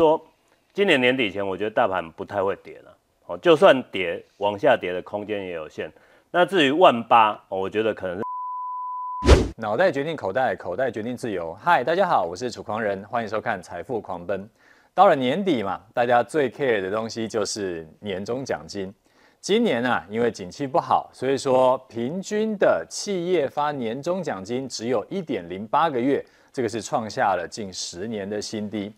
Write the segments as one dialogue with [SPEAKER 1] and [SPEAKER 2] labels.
[SPEAKER 1] 说今年年底前，我觉得大盘不太会跌了。哦，就算跌，往下跌的空间也有限。那至于万八，我觉得可能
[SPEAKER 2] 脑袋决定口袋，口袋决定自由。嗨，大家好，我是楚狂人，欢迎收看《财富狂奔》。到了年底嘛，大家最 care 的东西就是年终奖金。今年啊，因为景气不好，所以说平均的企业发年终奖金只有一点零八个月，这个是创下了近十年的新低。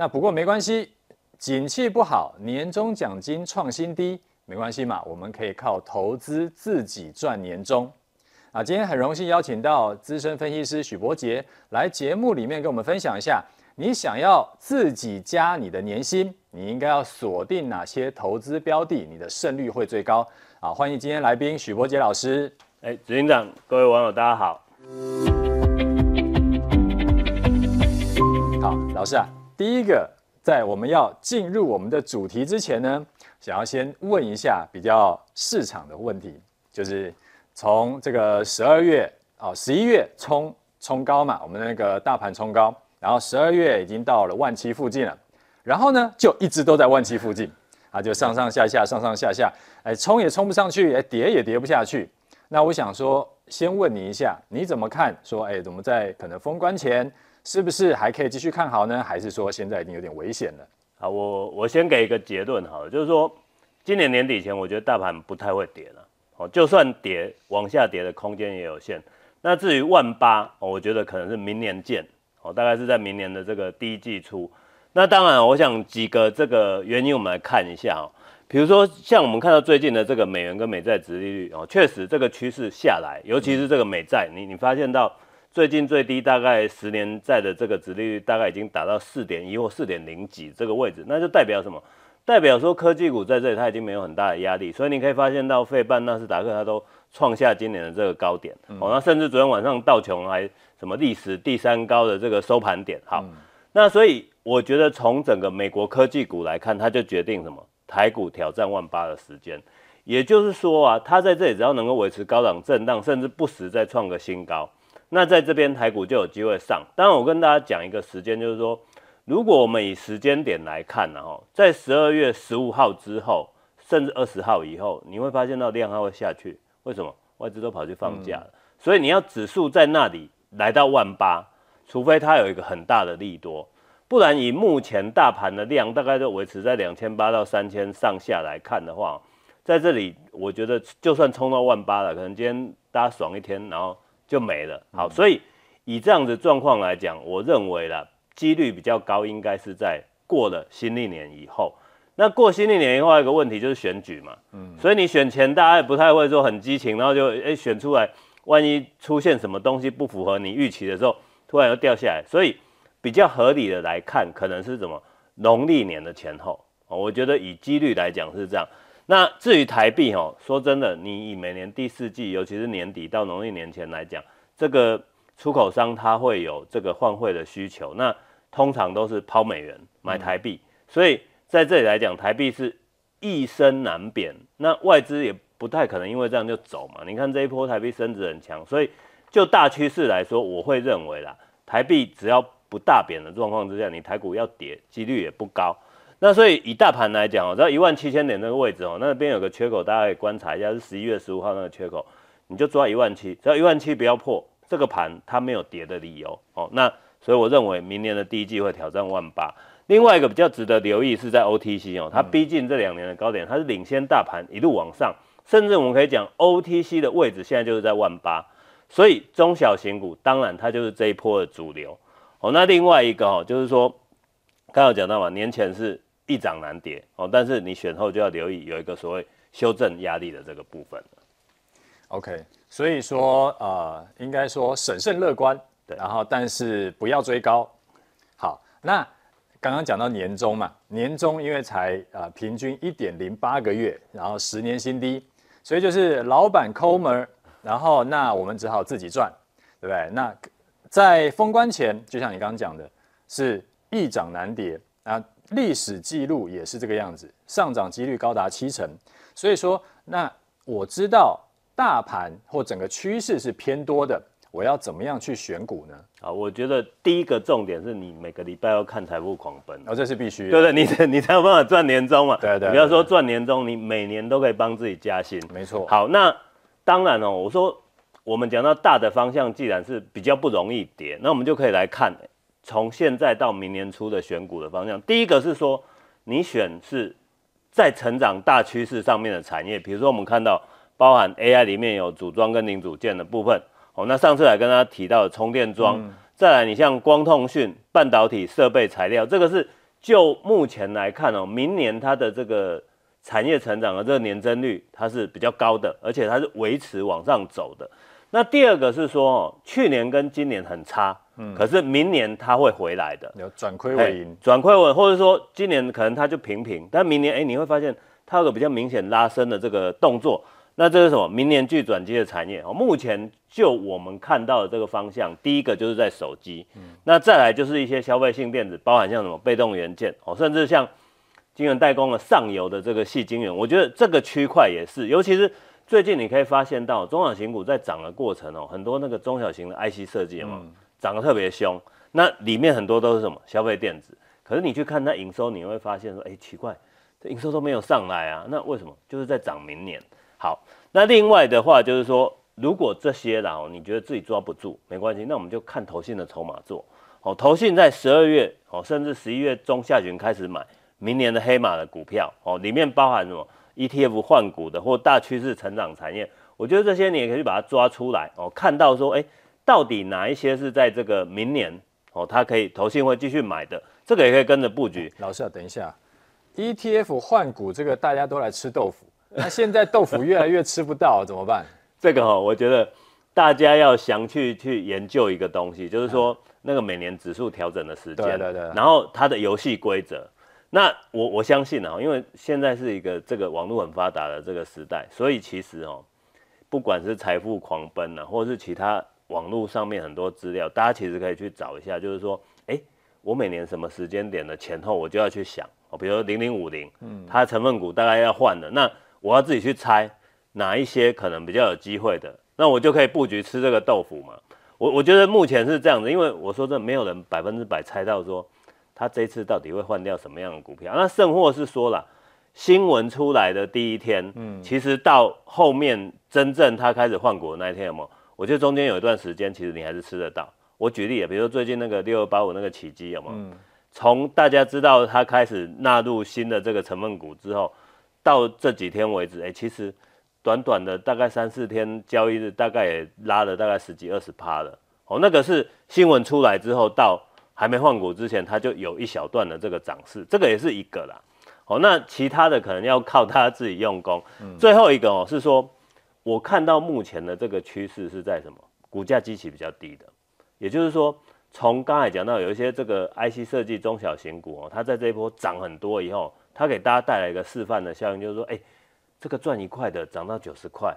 [SPEAKER 2] 那不过没关系。景气不好，年终奖金创新低，没关系嘛，我们可以靠投资自己赚年终。啊，今天很荣幸邀请到资深分析师许博杰来节目里面跟我们分享一下，你想要自己加你的年薪，你应该要锁定哪些投资标的，你的胜率会最高。啊，欢迎今天来宾许博杰老师。
[SPEAKER 1] 哎，执行长，各位网友大家好。
[SPEAKER 2] 好，老师啊，第一个。在我们要进入我们的主题之前呢，想要先问一下比较市场的问题，就是从这个十二月啊，十一月冲冲高嘛，我们的那个大盘冲高，然后十二月已经到了万七附近了，然后呢就一直都在万七附近啊，就上上下下上上下下，哎，冲也冲不上去，哎，跌也跌不下去。那我想说，先问你一下，你怎么看？说，哎，怎么在可能封关前？是不是还可以继续看好呢？还是说现在已经有点危险了？
[SPEAKER 1] 好，我我先给一个结论好了，就是说今年年底前，我觉得大盘不太会跌了。哦，就算跌，往下跌的空间也有限。那至于万八，我觉得可能是明年见。哦，大概是在明年的这个第一季初。那当然，我想几个这个原因，我们来看一下哦。比如说，像我们看到最近的这个美元跟美债殖利率哦，确实这个趋势下来，尤其是这个美债，你你发现到。最近最低大概十年债的这个殖利率大概已经达到四点一或四点零几这个位置，那就代表什么？代表说科技股在这里它已经没有很大的压力，所以你可以发现到费半纳斯达克它都创下今年的这个高点，哦，那甚至昨天晚上道琼还什么历史第三高的这个收盘点，好，那所以我觉得从整个美国科技股来看，它就决定什么？台股挑战万八的时间，也就是说啊，它在这里只要能够维持高档震荡，甚至不时再创个新高。那在这边台股就有机会上，当然我跟大家讲一个时间，就是说，如果我们以时间点来看呢，哈，在十二月十五号之后，甚至二十号以后，你会发现到量它会下去，为什么？外资都跑去放假了，嗯、所以你要指数在那里来到万八，除非它有一个很大的利多，不然以目前大盘的量大概都维持在两千八到三千上下来看的话，在这里我觉得就算冲到万八了，可能今天大家爽一天，然后。就没了。好，所以以这样子状况来讲，我认为啦，几率比较高，应该是在过了新历年以后。那过新历年以后，一个问题就是选举嘛。嗯。所以你选前，大家也不太会说很激情，然后就哎选出来，万一出现什么东西不符合你预期的时候，突然又掉下来。所以比较合理的来看，可能是什么农历年的前后。我觉得以几率来讲是这样。那至于台币哦，说真的，你以每年第四季，尤其是年底到农历年前来讲，这个出口商他会有这个换汇的需求，那通常都是抛美元买台币，所以在这里来讲，台币是易升难贬，那外资也不太可能因为这样就走嘛。你看这一波台币升值很强，所以就大趋势来说，我会认为啦，台币只要不大贬的状况之下，你台股要跌几率也不高。那所以以大盘来讲哦，在一万七千点那个位置哦，那边有个缺口，大家可以观察一下，是十一月十五号那个缺口，你就抓一万七，只要一万七不要破，这个盘它没有跌的理由哦。那所以我认为明年的第一季会挑战万八。另外一个比较值得留意是在 OTC 哦，它逼近这两年的高点，它是领先大盘一路往上，甚至我们可以讲 OTC 的位置现在就是在万八，所以中小型股当然它就是这一波的主流哦。那另外一个哦，就是说刚刚有讲到嘛，年前是。易涨难跌哦，但是你选后就要留意有一个所谓修正压力的这个部分。
[SPEAKER 2] OK，所以说呃，应该说审慎乐观，对，然后但是不要追高。好，那刚刚讲到年终嘛，年终因为才呃平均一点零八个月，然后十年新低，所以就是老板抠门，然后那我们只好自己赚，对不对？那在封关前，就像你刚刚讲的，是易涨难跌啊。历史记录也是这个样子，上涨几率高达七成，所以说，那我知道大盘或整个趋势是偏多的，我要怎么样去选股呢？
[SPEAKER 1] 啊，我觉得第一个重点是你每个礼拜要看财富狂奔，
[SPEAKER 2] 哦，这是必须的，
[SPEAKER 1] 对不对？你 你才有办法赚年终嘛。
[SPEAKER 2] 对对，对，
[SPEAKER 1] 你不要说赚年终，你每年都可以帮自己加薪。
[SPEAKER 2] 没错。
[SPEAKER 1] 好，那当然哦，我说我们讲到大的方向，既然是比较不容易跌，那我们就可以来看从现在到明年初的选股的方向。第一个是说，你选是在成长大趋势上面的产业，比如说我们看到包含 AI 里面有组装跟零组件的部分。哦，那上次来跟大家提到的充电桩，嗯、再来你像光通讯、半导体设备材料，这个是就目前来看哦，明年它的这个产业成长的这个年增率它是比较高的，而且它是维持往上走的。那第二个是说哦，去年跟今年很差，嗯，可是明年它会回来的，
[SPEAKER 2] 有转亏为盈，
[SPEAKER 1] 转亏为，或者说今年可能它就平平，但明年哎，你会发现它有个比较明显拉升的这个动作。那这是什么？明年具转机的产业哦。目前就我们看到的这个方向，第一个就是在手机，嗯，那再来就是一些消费性电子，包含像什么被动元件哦，甚至像晶圆代工的上游的这个细晶圆，我觉得这个区块也是。尤其是最近你可以发现到中小型股在涨的过程哦，很多那个中小型的 IC 设计嘛，涨得特别凶。那里面很多都是什么消费电子，可是你去看它营收，你会发现说，哎，奇怪，这营收都没有上来啊。那为什么？就是在涨明年。好，那另外的话就是说，如果这些然后你觉得自己抓不住，没关系，那我们就看投信的筹码做。哦，投信在十二月哦，甚至十一月中下旬开始买明年的黑马的股票哦，里面包含什么 ETF 换股的或大趋势成长产业，我觉得这些你也可以把它抓出来哦，看到说，哎，到底哪一些是在这个明年哦，它可以投信会继续买的，这个也可以跟着布局。
[SPEAKER 2] 老师啊，等一下，ETF 换股这个大家都来吃豆腐。那现在豆腐越来越吃不到，怎么办？
[SPEAKER 1] 这个哈、哦，我觉得大家要详去去研究一个东西，就是说那个每年指数调整的时间，对对对，然后它的游戏规则。那我我相信啊，因为现在是一个这个网络很发达的这个时代，所以其实哦，不管是财富狂奔啊，或者是其他网络上面很多资料，大家其实可以去找一下，就是说，哎，我每年什么时间点的前后，我就要去想哦，比如说零零五零，嗯，它的成分股大概要换的那。我要自己去猜哪一些可能比较有机会的，那我就可以布局吃这个豆腐嘛。我我觉得目前是这样子，因为我说这没有人百分之百猜到说他这一次到底会换掉什么样的股票。那甚或是说了新闻出来的第一天，嗯，其实到后面真正他开始换股的那一天有没有？我觉得中间有一段时间其实你还是吃得到。我举例啊，比如说最近那个六二八五那个起基有没有？从大家知道它开始纳入新的这个成分股之后。到这几天为止，哎、欸，其实短短的大概三四天交易日，大概也拉了大概十几二十趴了。哦，那个是新闻出来之后，到还没换股之前，它就有一小段的这个涨势，这个也是一个啦。哦，那其他的可能要靠他自己用功。嗯、最后一个哦，是说我看到目前的这个趋势是在什么？股价基期比较低的，也就是说，从刚才讲到有一些这个 IC 设计中小型股哦，它在这一波涨很多以后。它给大家带来一个示范的效应，就是说，哎，这个赚一块的涨到九十块，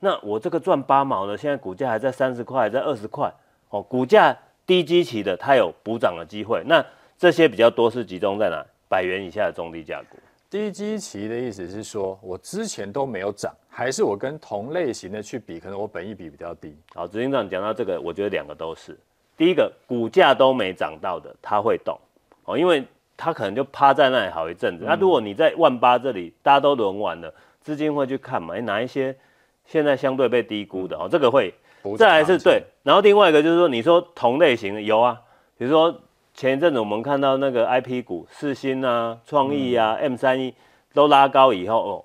[SPEAKER 1] 那我这个赚八毛的，现在股价还在三十块，还在二十块，哦，股价低基期的，它有补涨的机会。那这些比较多是集中在哪？百元以下的中低价股。
[SPEAKER 2] 低基期的意思是说，我之前都没有涨，还是我跟同类型的去比，可能我本益比比较低。
[SPEAKER 1] 好，执行长讲到这个，我觉得两个都是。第一个，股价都没涨到的，它会动，哦，因为。他可能就趴在那里好一阵子。那、嗯啊、如果你在万八这里，大家都轮完了，资金会去看嘛？哎，哪一些现在相对被低估的哦？这个会。再来是对，然后另外一个就是说，你说同类型的有啊，比如说前一阵子我们看到那个 IP 股，四星啊、创意啊、M 三一都拉高以后哦，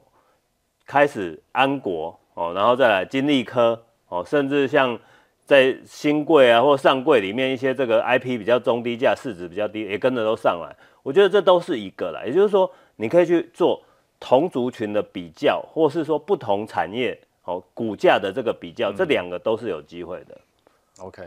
[SPEAKER 1] 开始安国哦，然后再来金利科哦，甚至像。在新贵啊或上柜里面，一些这个 IP 比较中低价、市值比较低，也跟着都上来。我觉得这都是一个啦，也就是说，你可以去做同族群的比较，或是说不同产业哦股价的这个比较，这两个都是有机会的。
[SPEAKER 2] OK，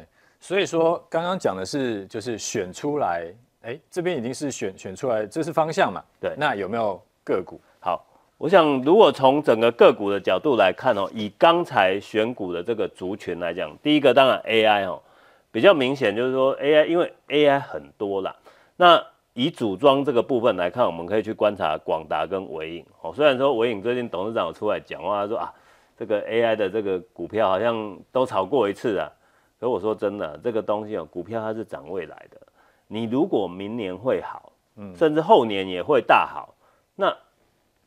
[SPEAKER 2] 所以说刚刚讲的是就是选出来，哎，这边已经是选选出来，这是方向嘛？
[SPEAKER 1] 对，
[SPEAKER 2] 那有没有个股？
[SPEAKER 1] 好。我想，如果从整个个股的角度来看哦，以刚才选股的这个族群来讲，第一个当然 AI 哦，比较明显就是说 AI，因为 AI 很多啦。那以组装这个部分来看，我们可以去观察广达跟伟影哦。虽然说伟影最近董事长有出来讲话说啊，这个 AI 的这个股票好像都炒过一次啊，可我说真的，这个东西哦，股票它是涨未来的。你如果明年会好，嗯，甚至后年也会大好，那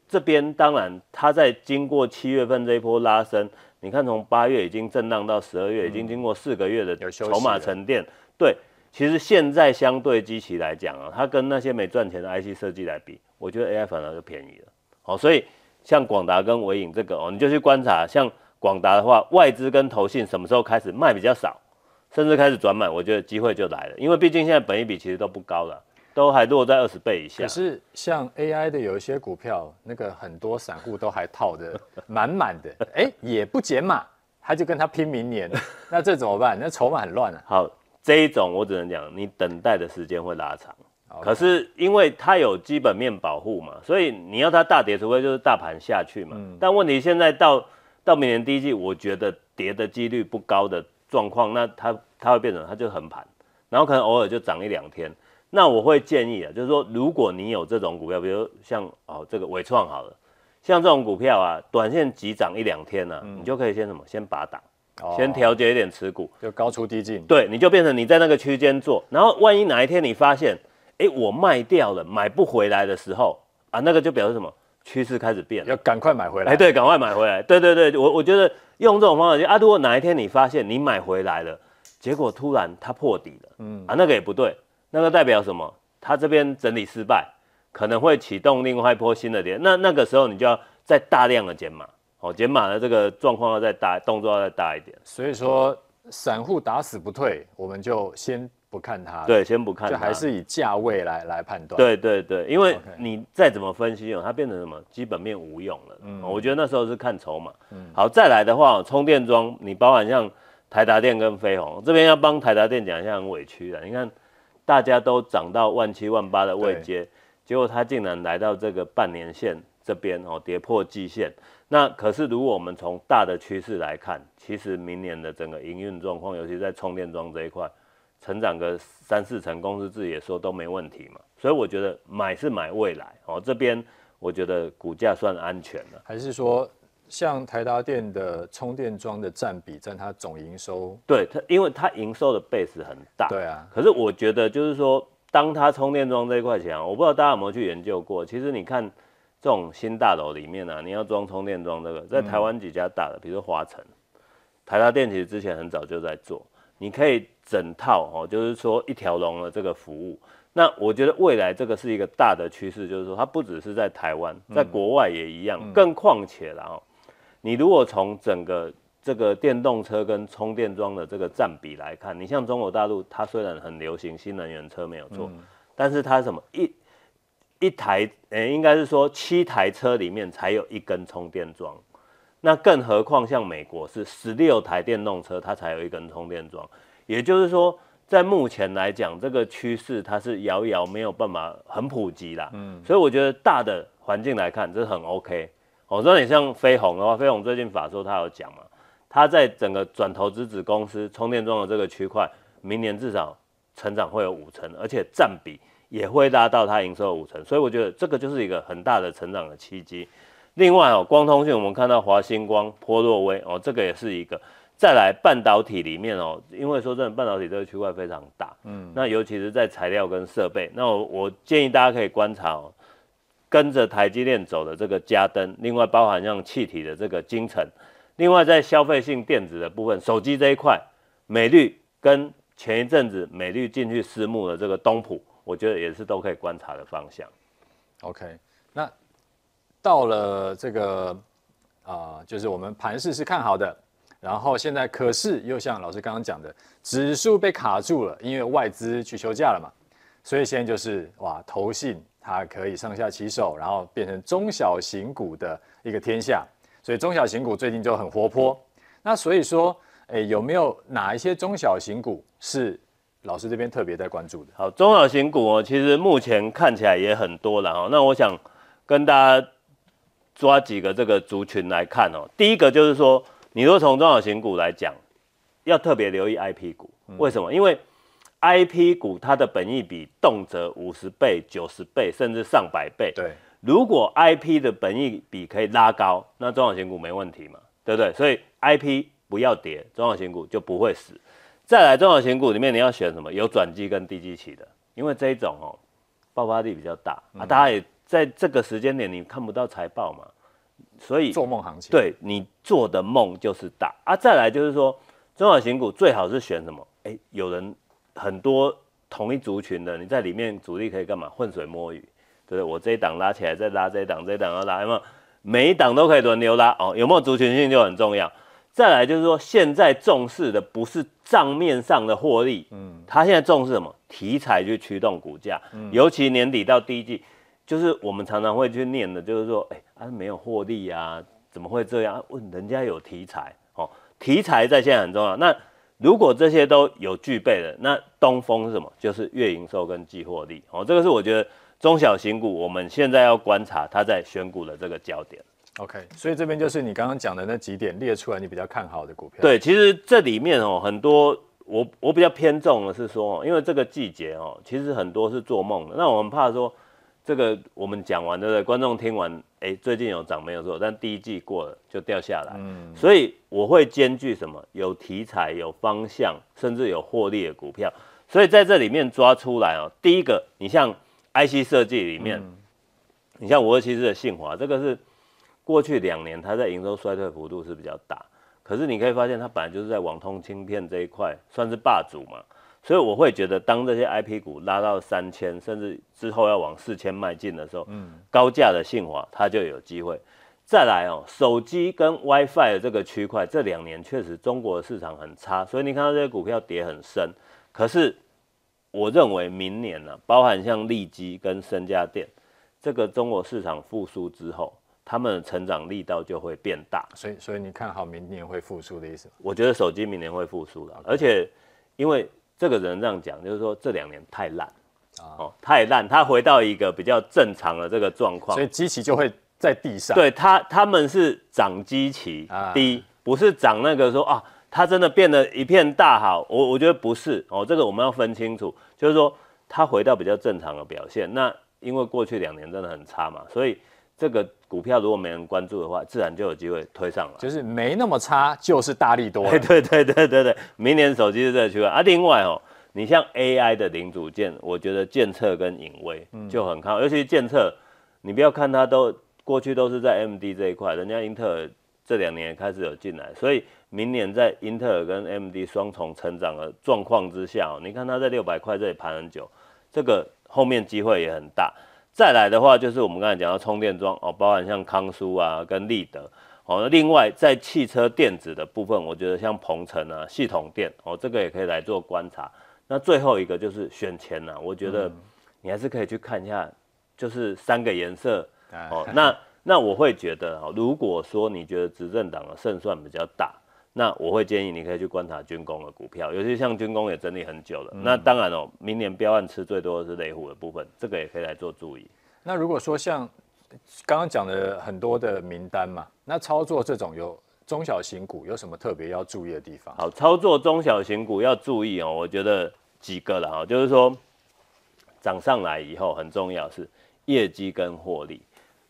[SPEAKER 1] 这边当然它在经过七月份这一波拉升，你看从八月已经震荡到十二月，已经经过四个月的筹码沉淀，对，其实现在相对机器来讲啊，它跟那些没赚钱的 IC 设计来比，我觉得 AI 反而就便宜了。好，所以像广达跟伟影这个哦，你就去观察，像。广达的话，外资跟投信什么时候开始卖比较少，甚至开始转买，我觉得机会就来了。因为毕竟现在本益比其实都不高了，都还落在二十倍以下。
[SPEAKER 2] 可是像 AI 的有一些股票，那个很多散户都还套得满满的，哎、欸，也不减码，他就跟他拼明年，那这怎么办？那筹码很乱啊。
[SPEAKER 1] 好，这一种我只能讲，你等待的时间会拉长。可是因为它有基本面保护嘛，所以你要它大跌，除非就是大盘下去嘛。嗯、但问题现在到。到明年第一季，我觉得跌的几率不高的状况，那它它会变成它就横盘，然后可能偶尔就涨一两天。那我会建议啊，就是说如果你有这种股票，比如像哦这个伟创好了，像这种股票啊，短线急涨一两天呢、啊，嗯、你就可以先什么，先拔档，哦、先调节一点持股，
[SPEAKER 2] 就高出低进。
[SPEAKER 1] 对，你就变成你在那个区间做，然后万一哪一天你发现，哎，我卖掉了，买不回来的时候啊，那个就表示什么？趋势开始变了，
[SPEAKER 2] 要赶快买回来。
[SPEAKER 1] 哎，对，赶快买回来。对对对，我我觉得用这种方法就啊，如果哪一天你发现你买回来了，结果突然它破底了，嗯啊，那个也不对，那个代表什么？它这边整理失败，可能会启动另外一波新的点。那那个时候你就要再大量的减码，哦，减码的这个状况要再大，动作要再大一点。
[SPEAKER 2] 所以说，散户打死不退，我们就先。不看它，
[SPEAKER 1] 对，先不看它，
[SPEAKER 2] 就还是以价位来来判断。
[SPEAKER 1] 对对对，因为你再怎么分析哦，它变成什么基本面无用了。嗯，我觉得那时候是看筹码。嗯，好，再来的话，充电桩，你包含像台达电跟飞鸿这边要帮台达电讲一下，很委屈的。你看，大家都涨到万七万八的位阶，对结果它竟然来到这个半年线这边哦，跌破季线。那可是如果我们从大的趋势来看，其实明年的整个营运状况，尤其在充电桩这一块。成长个三四成，公司自己也说都没问题嘛，所以我觉得买是买未来哦。这边我觉得股价算安全了。
[SPEAKER 2] 还是说，像台达电的充电桩的占比占它总营收？
[SPEAKER 1] 对它，因为它营收的 base 很大。
[SPEAKER 2] 对啊。
[SPEAKER 1] 可是我觉得就是说，当它充电桩这一块钱，我不知道大家有没有去研究过。其实你看这种新大楼里面啊，你要装充电桩这个，在台湾几家大的，比如说华城、台达电，其实之前很早就在做。你可以整套哦，就是说一条龙的这个服务。那我觉得未来这个是一个大的趋势，就是说它不只是在台湾，在国外也一样。嗯、更况且了哦，你如果从整个这个电动车跟充电桩的这个占比来看，你像中国大陆，它虽然很流行新能源车没有错，嗯、但是它什么一一台诶、欸，应该是说七台车里面才有一根充电桩。那更何况像美国是十六台电动车，它才有一根充电桩，也就是说，在目前来讲，这个趋势它是遥遥没有办法很普及啦。嗯，所以我觉得大的环境来看，这是很 OK。哦，那你像飞鸿的话，飞鸿最近法说他有讲嘛，他在整个转投资子公司充电桩的这个区块，明年至少成长会有五成，而且占比也会拉到它营收的五成，所以我觉得这个就是一个很大的成长的契机。另外哦，光通讯我们看到华星光、波若威哦，这个也是一个。再来半导体里面哦，因为说真的，半导体这个区块非常大，嗯，那尤其是在材料跟设备，那我我建议大家可以观察哦，跟着台积电走的这个嘉登，另外包含像气体的这个精成，另外在消费性电子的部分，手机这一块，美绿跟前一阵子美绿进去私募的这个东普，我觉得也是都可以观察的方向。
[SPEAKER 2] OK，那。到了这个啊、呃，就是我们盘势是看好的，然后现在可是又像老师刚刚讲的，指数被卡住了，因为外资去休假了嘛，所以现在就是哇，投信它可以上下其手，然后变成中小型股的一个天下，所以中小型股最近就很活泼。那所以说，诶，有没有哪一些中小型股是老师这边特别在关注的？
[SPEAKER 1] 好，中小型股哦，其实目前看起来也很多了哦。那我想跟大家。抓几个这个族群来看哦，第一个就是说，你若从中小型股来讲，要特别留意 IP 股，为什么？因为 IP 股它的本益比动辄五十倍、九十倍，甚至上百倍。
[SPEAKER 2] 对，
[SPEAKER 1] 如果 IP 的本益比可以拉高，那中小型股没问题嘛，对不对？所以 IP 不要跌，中小型股就不会死。再来中小型股里面你要选什么？有转机跟低基期的，因为这一种哦爆发力比较大啊，大家也在这个时间点你看不到财报嘛，所以
[SPEAKER 2] 做梦行情，
[SPEAKER 1] 对你做的梦就是大啊。再来就是说中小型股最好是选什么？哎，有人很多同一族群的，你在里面主力可以干嘛？浑水摸鱼，对不对？我这一档拉起来再拉这一档，这一档要拉，有没有？每一档都可以轮流拉哦，有没有族群性就很重要。再来就是说，现在重视的不是账面上的获利，嗯，他现在重视什么？题材去驱动股价，嗯，尤其年底到第一季，就是我们常常会去念的，就是说，哎，啊没有获利啊，怎么会这样？问人家有题材，哦，题材在现在很重要。那如果这些都有具备的，那东风是什么？就是月营收跟季获利，哦，这个是我觉得中小型股我们现在要观察它在选股的这个焦点。
[SPEAKER 2] OK，所以这边就是你刚刚讲的那几点列出来，你比较看好的股票。
[SPEAKER 1] 对，其实这里面哦，很多我我比较偏重的是说，因为这个季节哦，其实很多是做梦的。那我们怕说这个我们讲完对不对？观众听完，哎，最近有涨没有错，但第一季过了就掉下来。嗯，所以我会兼具什么？有题材、有方向，甚至有获利的股票。所以在这里面抓出来哦，第一个，你像 IC 设计里面，嗯、你像五二七四的信华，这个是。过去两年，它在营收衰退幅度是比较大，可是你可以发现，它本来就是在网通芯片这一块算是霸主嘛，所以我会觉得，当这些 IP 股拉到三千，甚至之后要往四千迈进的时候，嗯，高价的信华它就有机会。再来哦，手机跟 WiFi 的这个区块，这两年确实中国的市场很差，所以你看到这些股票跌很深。可是我认为明年呢、啊，包含像利基跟深家电，这个中国市场复苏之后。他们的成长力道就会变大，
[SPEAKER 2] 所以所以你看好明年会复苏的意思？
[SPEAKER 1] 我觉得手机明年会复苏的，而且因为这个人这样讲，就是说这两年太烂哦，太烂，他回到一个比较正常的这个状况，
[SPEAKER 2] 所以基期就会在地上。
[SPEAKER 1] 对他，他们是涨基期低，不是涨那个说啊，它真的变得一片大好。我我觉得不是哦，这个我们要分清楚，就是说它回到比较正常的表现。那因为过去两年真的很差嘛，所以。这个股票如果没人关注的话，自然就有机会推上来。
[SPEAKER 2] 就是没那么差，就是大力多。
[SPEAKER 1] 对对对对对对，明年手机是这个区块啊。另外哦，你像 AI 的零组件，我觉得建策跟影威就很看好，嗯、尤其是健策，你不要看它都过去都是在 AMD 这一块，人家英特尔这两年也开始有进来，所以明年在英特尔跟 AMD 双重成长的状况之下，哦，你看它在六百块这里盘很久，这个后面机会也很大。再来的话，就是我们刚才讲到充电桩哦，包含像康舒啊跟立德哦。那另外在汽车电子的部分，我觉得像鹏程啊、系统电哦，这个也可以来做观察。那最后一个就是选前呐、啊，我觉得你还是可以去看一下，就是三个颜色哦。那那我会觉得哦，如果说你觉得执政党的胜算比较大。那我会建议你可以去观察军工的股票，尤其像军工也整理很久了。嗯、那当然哦，明年标案吃最多的是雷虎的部分，这个也可以来做注意。
[SPEAKER 2] 那如果说像刚刚讲的很多的名单嘛，那操作这种有中小型股有什么特别要注意的地方？
[SPEAKER 1] 好，操作中小型股要注意哦，我觉得几个了哈，就是说涨上来以后很重要是业绩跟获利。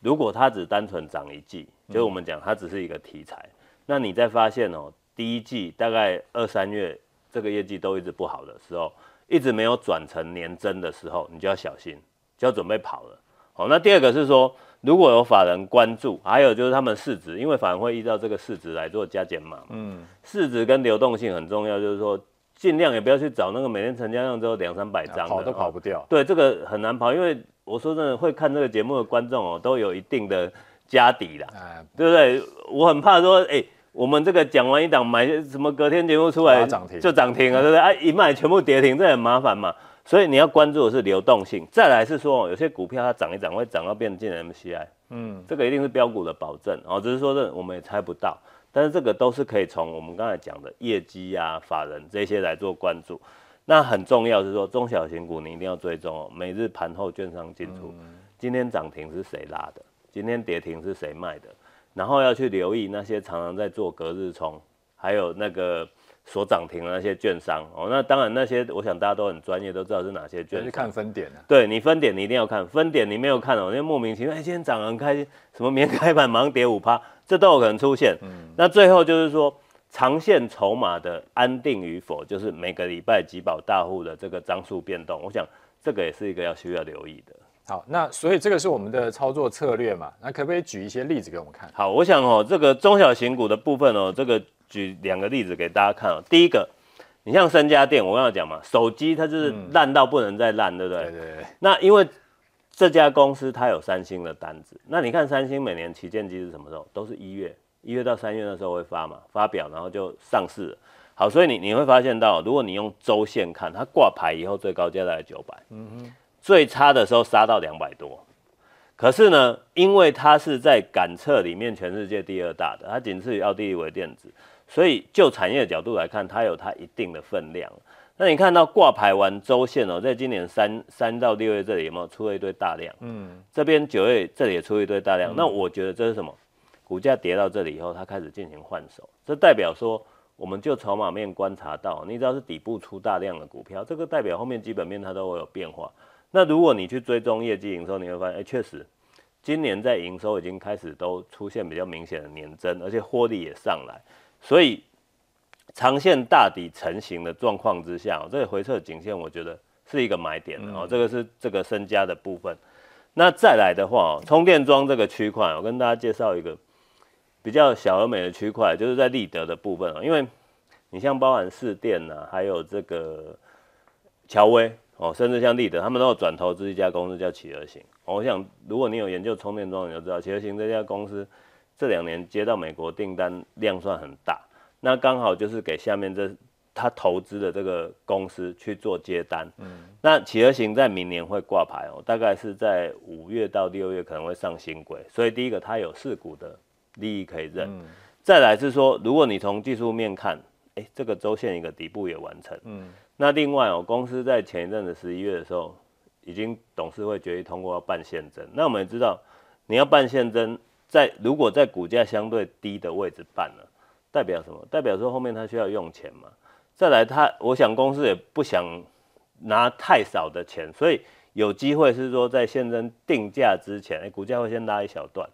[SPEAKER 1] 如果它只单纯涨一季，就是我们讲它只是一个题材，嗯、那你再发现哦。第一季大概二三月，这个业绩都一直不好的时候，一直没有转成年增的时候，你就要小心，就要准备跑了。好，那第二个是说，如果有法人关注，还有就是他们市值，因为法人会依照这个市值来做加减码。嗯，市值跟流动性很重要，就是说尽量也不要去找那个每天成交量只有两三百张，
[SPEAKER 2] 跑都跑不掉。
[SPEAKER 1] 对，这个很难跑，因为我说真的，会看这个节目的观众哦，都有一定的家底的，哎、对不对？我很怕说，哎。我们这个讲完一档买什么，隔天节目出来就涨停了，对不对？啊，一卖全部跌停，这很麻烦嘛。所以你要关注的是流动性。再来是说，有些股票它涨一涨会涨到变进 MCI，嗯，这个一定是标股的保证哦。只是说这我们也猜不到，但是这个都是可以从我们刚才讲的业绩啊、法人这些来做关注。那很重要是说，中小型股你一定要追踪哦，每日盘后券商进出，今天涨停是谁拉的？今天跌停是谁卖的？然后要去留意那些常常在做隔日冲，还有那个所涨停的那些券商哦。那当然那些，我想大家都很专业，都知道是哪些券商。
[SPEAKER 2] 去看分点啊。
[SPEAKER 1] 对，你分点你一定要看，分点你没有看哦，因为莫名其妙，哎，今天涨很开心，什么明天开盘马上跌五趴，这都有可能出现。嗯。那最后就是说，长线筹码的安定与否，就是每个礼拜集保大户的这个张数变动，我想这个也是一个要需要留意的。
[SPEAKER 2] 好，那所以这个是我们的操作策略嘛？那可不可以举一些例子给我们看？
[SPEAKER 1] 好，我想哦，这个中小型股的部分哦，这个举两个例子给大家看哦。第一个，你像三家店，我刚才讲嘛，手机它就是烂到不能再烂，嗯、对不对？
[SPEAKER 2] 对对对。
[SPEAKER 1] 那因为这家公司它有三星的单子，那你看三星每年旗舰机是什么时候？都是一月，一月到三月的时候会发嘛，发表然后就上市了。好，所以你你会发现到，如果你用周线看，它挂牌以后最高价大概九百。嗯哼。最差的时候杀到两百多，可是呢，因为它是在感测里面全世界第二大的，它仅次于奥地利微电子，所以就产业的角度来看，它有它一定的分量。那你看到挂牌完周线哦，在今年三三到六月这里有没有出了一堆大量？嗯，这边九月这里也出了一堆大量。嗯、那我觉得这是什么？股价跌到这里以后，它开始进行换手，这代表说，我们就筹码面观察到，你知道是底部出大量的股票，这个代表后面基本面它都会有变化。那如果你去追踪业绩营收，你会发现，哎、欸，确实，今年在营收已经开始都出现比较明显的年增，而且获利也上来，所以长线大底成型的状况之下，这个回撤颈线，我觉得是一个买点的哦。这个是这个身家的部分。那再来的话，充电桩这个区块，我跟大家介绍一个比较小而美的区块，就是在立德的部分啊，因为你像包含市电呐，还有这个乔威。哦，甚至像立德，他们都有转投资一家公司叫企鹅型。我想，如果你有研究充电桩，你就知道企鹅型这家公司这两年接到美国订单量算很大，那刚好就是给下面这他投资的这个公司去做接单。嗯，那企鹅型在明年会挂牌哦，大概是在五月到六月可能会上新规，所以第一个它有四股的利益可以认。嗯，再来是说，如果你从技术面看，哎，这个周线一个底部也完成。嗯。那另外哦，公司在前一阵子十一月的时候，已经董事会决议通过要办现增。那我们也知道，你要办现增，在如果在股价相对低的位置办了，代表什么？代表说后面他需要用钱嘛。再来他，我想公司也不想拿太少的钱，所以有机会是说在现增定价之前，哎，股价会先拉一小段。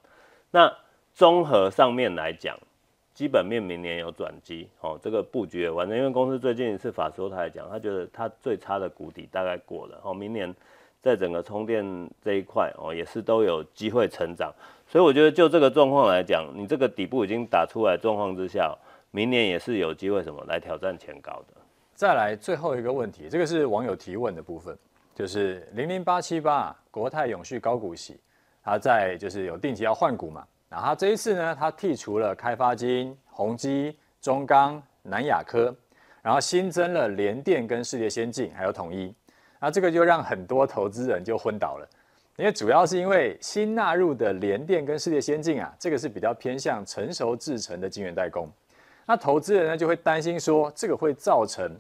[SPEAKER 1] 那综合上面来讲。基本面明年有转机，哦，这个布局也完成，因为公司最近一次法说他来讲，他觉得他最差的谷底大概过了，哦，明年在整个充电这一块，哦，也是都有机会成长，所以我觉得就这个状况来讲，你这个底部已经打出来状况之下，明年也是有机会什么来挑战前高的。
[SPEAKER 2] 再来最后一个问题，这个是网友提问的部分，就是零零八七八国泰永续高股息，他在就是有定期要换股嘛？然后这一次呢，他剔除了开发金、宏基、中钢、南亚科，然后新增了联电跟世界先进，还有统一。那这个就让很多投资人就昏倒了，因为主要是因为新纳入的联电跟世界先进啊，这个是比较偏向成熟制程的晶圆代工。那投资人呢就会担心说，这个会造成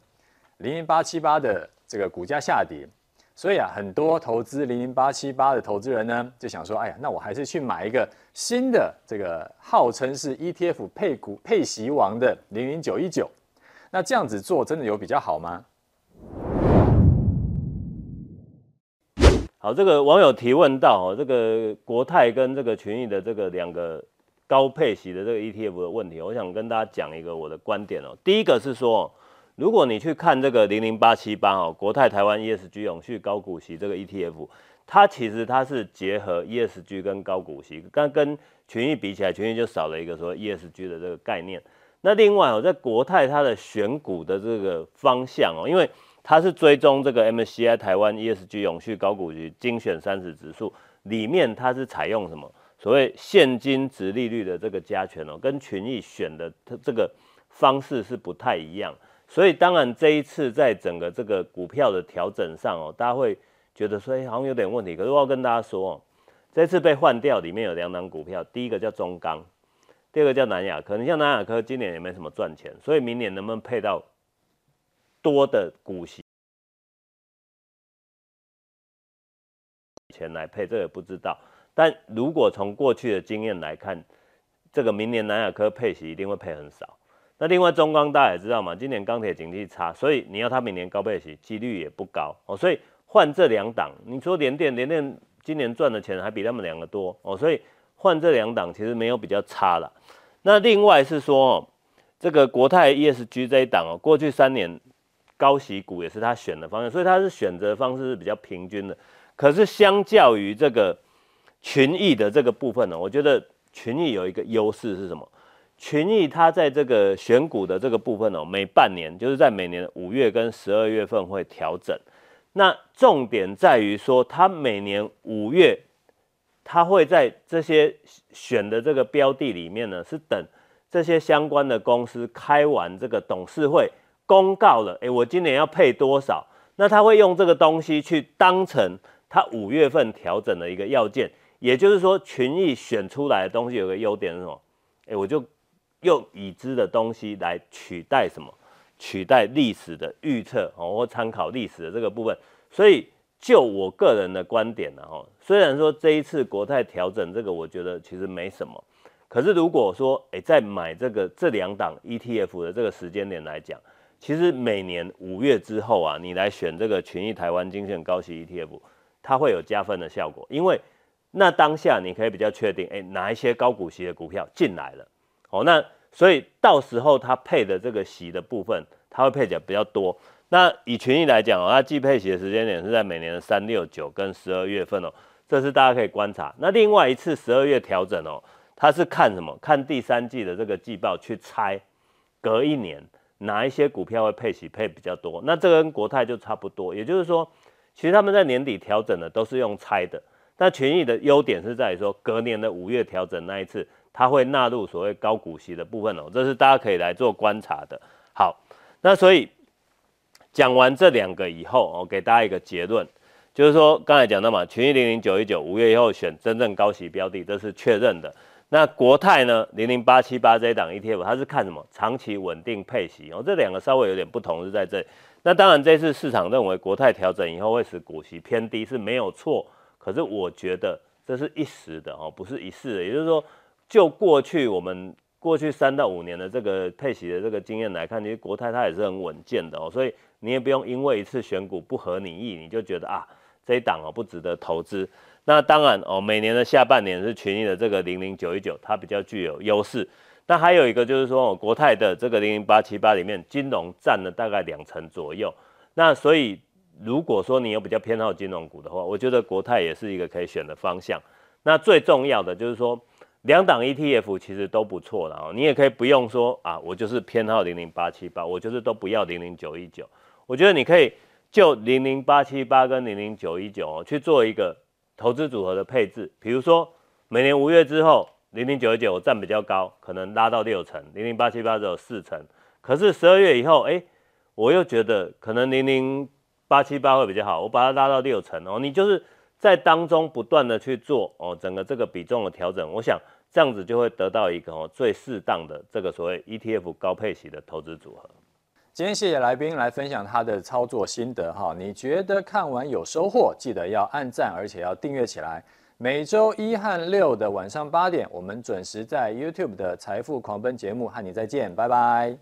[SPEAKER 2] 零零八七八的这个股价下跌。所以啊，很多投资零零八七八的投资人呢，就想说，哎呀，那我还是去买一个新的这个号称是 ETF 配股配息王的零零九一九。那这样子做真的有比较好吗？
[SPEAKER 1] 好，这个网友提问到哦，这个国泰跟这个群益的这个两个高配息的这个 ETF 的问题，我想跟大家讲一个我的观点哦。第一个是说。如果你去看这个零零八七八哦，国泰台湾 ESG 永续高股息这个 ETF，它其实它是结合 ESG 跟高股息，但跟群益比起来，群益就少了一个说 ESG 的这个概念。那另外哦，在国泰它的选股的这个方向哦，因为它是追踪这个 MSCI 台湾 ESG 永续高股息精选三十指数里面，它是采用什么所谓现金殖利率的这个加权哦，跟群益选的它这个方式是不太一样。所以当然这一次在整个这个股票的调整上哦，大家会觉得说，哎，好像有点问题。可是我要跟大家说哦，这次被换掉里面有两档股票，第一个叫中钢，第二个叫南亚科。你像南亚科今年也没什么赚钱，所以明年能不能配到多的股息钱来配，这个不知道。但如果从过去的经验来看，这个明年南亚科配息一定会配很少。那另外中钢大家也知道嘛，今年钢铁景气差，所以你要它明年高配息几率也不高哦。所以换这两档，你说联电，联电今年赚的钱还比他们两个多哦，所以换这两档其实没有比较差了。那另外是说，这个国泰 ESG 这一档哦，过去三年高息股也是他选的方向，所以他是选择方式是比较平均的。可是相较于这个群益的这个部分呢，我觉得群益有一个优势是什么？群益它在这个选股的这个部分哦，每半年就是在每年五月跟十二月份会调整。那重点在于说，它每年五月，它会在这些选的这个标的里面呢，是等这些相关的公司开完这个董事会公告了，诶，我今年要配多少？那他会用这个东西去当成他五月份调整的一个要件。也就是说，群益选出来的东西有个优点是什么？诶，我就用已知的东西来取代什么？取代历史的预测哦，或参考历史的这个部分，所以就我个人的观点呢，哈，虽然说这一次国泰调整这个，我觉得其实没什么，可是如果说诶，在买这个这两档 ETF 的这个时间点来讲，其实每年五月之后啊，你来选这个群益台湾精选高息 ETF，它会有加分的效果，因为那当下你可以比较确定，诶，哪一些高股息的股票进来了，哦，那。所以到时候它配的这个息的部分，它会配起来比较多。那以群益来讲哦，它季配息的时间点是在每年的三六九跟十二月份哦，这是大家可以观察。那另外一次十二月调整哦，它是看什么？看第三季的这个季报去猜，隔一年哪一些股票会配息配比较多。那这跟国泰就差不多，也就是说，其实他们在年底调整的都是用猜的。那群益的优点是在于说，隔年的五月调整那一次。它会纳入所谓高股息的部分哦，这是大家可以来做观察的。好，那所以讲完这两个以后，我给大家一个结论，就是说刚才讲到嘛，群益零零九一九五月以后选真正高息标的，这是确认的。那国泰呢，零零八七八这一档 ETF，它是看什么？长期稳定配息哦，这两个稍微有点不同是在这里。那当然这次市场认为国泰调整以后会使股息偏低是没有错，可是我觉得这是一时的哦，不是一世的，也就是说。就过去我们过去三到五年的这个配息的这个经验来看，其实国泰它也是很稳健的哦，所以你也不用因为一次选股不合你意，你就觉得啊这一档哦不值得投资。那当然哦，每年的下半年是群益的这个零零九一九，它比较具有优势。那还有一个就是说哦，国泰的这个零零八七八里面金融占了大概两成左右。那所以如果说你有比较偏好金融股的话，我觉得国泰也是一个可以选的方向。那最重要的就是说。两档 ETF 其实都不错的哦，你也可以不用说啊，我就是偏好零零八七八，我就是都不要零零九一九。我觉得你可以就零零八七八跟零零九一九哦去做一个投资组合的配置。比如说每年五月之后，零零九一九我占比较高，可能拉到六成，零零八七八只有四成。可是十二月以后，哎，我又觉得可能零零八七八会比较好，我把它拉到六成哦。你就是在当中不断的去做哦，整个这个比重的调整，我想。这样子就会得到一个最适当的这个所谓 ETF 高配息的投资组合。
[SPEAKER 2] 今天谢谢来宾来分享他的操作心得哈，你觉得看完有收获，记得要按赞，而且要订阅起来。每周一和六的晚上八点，我们准时在 YouTube 的财富狂奔节目和你再见，拜拜。